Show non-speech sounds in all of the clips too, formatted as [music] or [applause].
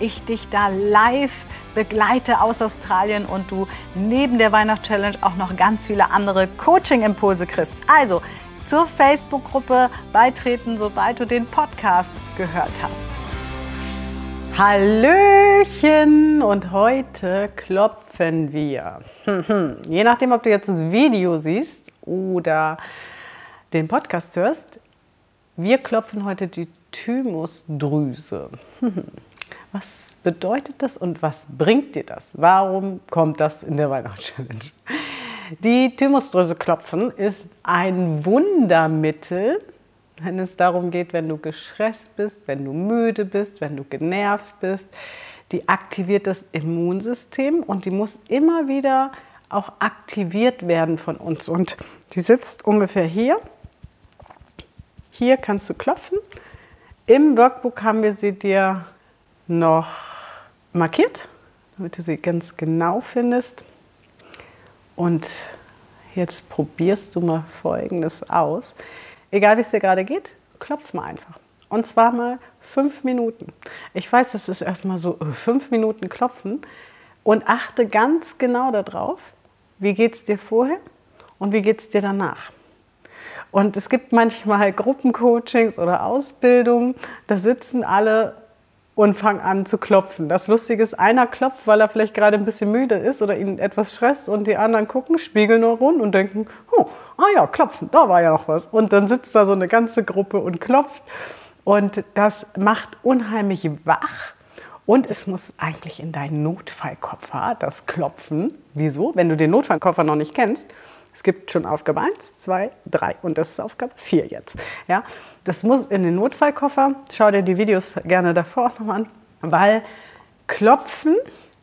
ich dich da live begleite aus Australien und du neben der Weihnachtschallenge auch noch ganz viele andere Coaching-Impulse kriegst. Also zur Facebook-Gruppe beitreten, sobald du den Podcast gehört hast. Hallöchen und heute klopfen wir. Je nachdem, ob du jetzt das Video siehst oder den Podcast hörst, wir klopfen heute die Thymusdrüse. Was bedeutet das und was bringt dir das? Warum kommt das in der Weihnachtschallenge? Die Thymusdrüse klopfen ist ein Wundermittel, wenn es darum geht, wenn du gestresst bist, wenn du müde bist, wenn du genervt bist. Die aktiviert das Immunsystem und die muss immer wieder auch aktiviert werden von uns. Und die sitzt ungefähr hier. Hier kannst du klopfen. Im Workbook haben wir sie dir noch markiert, damit du sie ganz genau findest. Und jetzt probierst du mal Folgendes aus. Egal wie es dir gerade geht, klopf mal einfach. Und zwar mal fünf Minuten. Ich weiß, das ist erstmal so äh, fünf Minuten klopfen und achte ganz genau darauf, wie geht es dir vorher und wie geht es dir danach. Und es gibt manchmal Gruppencoachings oder Ausbildungen, da sitzen alle und fangen an zu klopfen. Das Lustige ist, einer klopft, weil er vielleicht gerade ein bisschen müde ist oder ihn etwas stresst und die anderen gucken, spiegeln nur rund und denken, oh, ah ja, klopfen, da war ja noch was. Und dann sitzt da so eine ganze Gruppe und klopft. Und das macht unheimlich wach. Und es muss eigentlich in deinen Notfallkoffer, das Klopfen. Wieso? Wenn du den Notfallkoffer noch nicht kennst, es gibt schon Aufgabe 1, 2, 3 und das ist Aufgabe 4 jetzt. Ja, das muss in den Notfallkoffer. Schau dir die Videos gerne davor nochmal an, weil Klopfen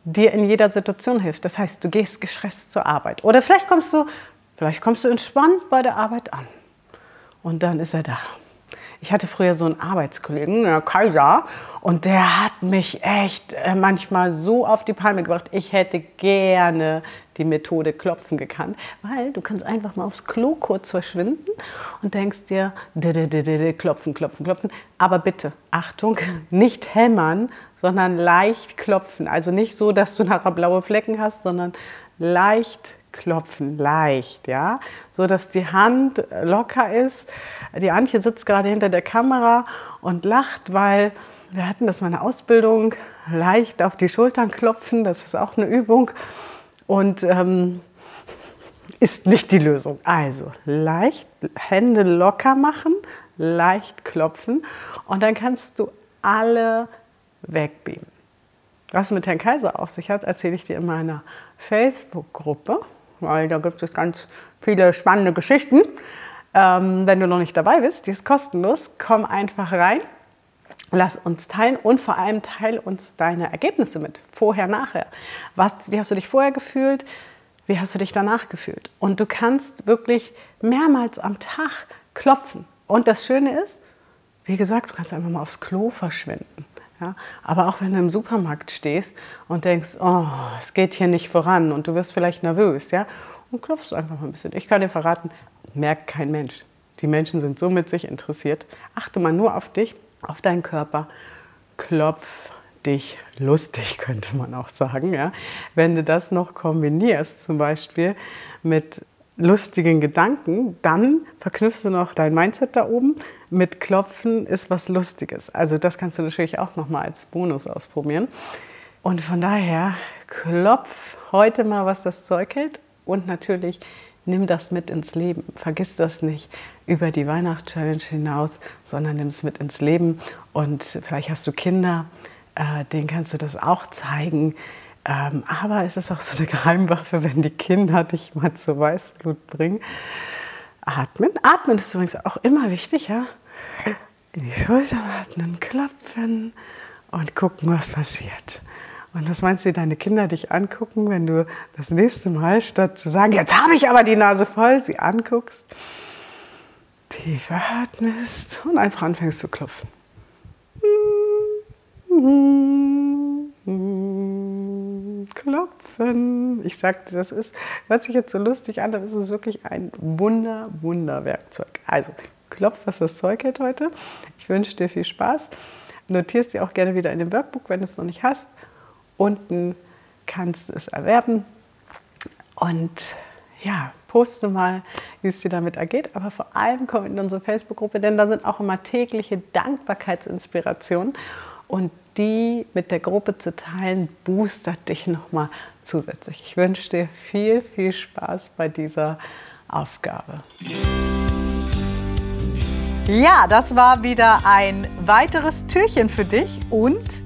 dir in jeder Situation hilft. Das heißt, du gehst gestresst zur Arbeit oder vielleicht kommst du, vielleicht kommst du entspannt bei der Arbeit an und dann ist er da. Ich hatte früher so einen Arbeitskollegen, der Kaiser, und der hat mich echt äh, manchmal so auf die Palme gebracht. Ich hätte gerne die Methode Klopfen gekannt, weil du kannst einfach mal aufs Klo kurz verschwinden und denkst dir, klopfen, klopfen, klopfen. Aber bitte, Achtung, [laughs] nicht hämmern, sondern leicht klopfen. Also nicht so, dass du nachher blaue Flecken hast, sondern leicht klopfen, leicht, ja, so dass die Hand locker ist. Die Antje sitzt gerade hinter der Kamera und lacht, weil wir hatten das mal eine Ausbildung, leicht auf die Schultern klopfen, das ist auch eine Übung und ähm, ist nicht die Lösung. Also leicht Hände locker machen, leicht klopfen und dann kannst du alle wegbeamen. Was mit Herrn Kaiser auf sich hat, erzähle ich dir in meiner Facebook-Gruppe weil da gibt es ganz viele spannende Geschichten. Ähm, wenn du noch nicht dabei bist, die ist kostenlos, komm einfach rein, lass uns teilen und vor allem teil uns deine Ergebnisse mit, vorher, nachher. Was, wie hast du dich vorher gefühlt? Wie hast du dich danach gefühlt? Und du kannst wirklich mehrmals am Tag klopfen. Und das Schöne ist, wie gesagt, du kannst einfach mal aufs Klo verschwinden. Ja? Aber auch wenn du im Supermarkt stehst und denkst, oh, es geht hier nicht voran und du wirst vielleicht nervös, ja, und klopfst einfach mal ein bisschen. Ich kann dir verraten, merkt kein Mensch. Die Menschen sind so mit sich interessiert. Achte mal nur auf dich, auf deinen Körper. Klopf dich lustig, könnte man auch sagen. Ja? Wenn du das noch kombinierst, zum Beispiel mit lustigen Gedanken, dann verknüpfst du noch dein Mindset da oben mit Klopfen ist was Lustiges. Also das kannst du natürlich auch noch mal als Bonus ausprobieren. Und von daher klopf heute mal, was das Zeug hält und natürlich nimm das mit ins Leben. Vergiss das nicht über die Weihnachtschallenge hinaus, sondern nimm es mit ins Leben. Und vielleicht hast du Kinder, äh, denen kannst du das auch zeigen ähm, aber es ist auch so eine Geheimwaffe, wenn die Kinder dich mal zu Weißblut bringen. Atmen. Atmen ist übrigens auch immer wichtig, ja. In die Schultern atmen, klopfen und gucken, was passiert. Und was meinst du, deine Kinder dich angucken, wenn du das nächste Mal statt zu sagen, jetzt habe ich aber die Nase voll, sie anguckst, tief atmest und einfach anfängst zu klopfen. Klopfen. Ich sagte, das ist, hört sich jetzt so lustig an, aber es ist wirklich ein Wunder, Wunderwerkzeug. Also, klopf, was das Zeug hält heute. Ich wünsche dir viel Spaß. Notierst dir auch gerne wieder in dem Workbook, wenn du es noch nicht hast. Unten kannst du es erwerben. Und ja, poste mal, wie es dir damit ergeht. Aber vor allem komm in unsere Facebook-Gruppe, denn da sind auch immer tägliche Dankbarkeitsinspirationen. Und die mit der Gruppe zu teilen, boostert dich nochmal zusätzlich. Ich wünsche dir viel, viel Spaß bei dieser Aufgabe. Ja, das war wieder ein weiteres Türchen für dich und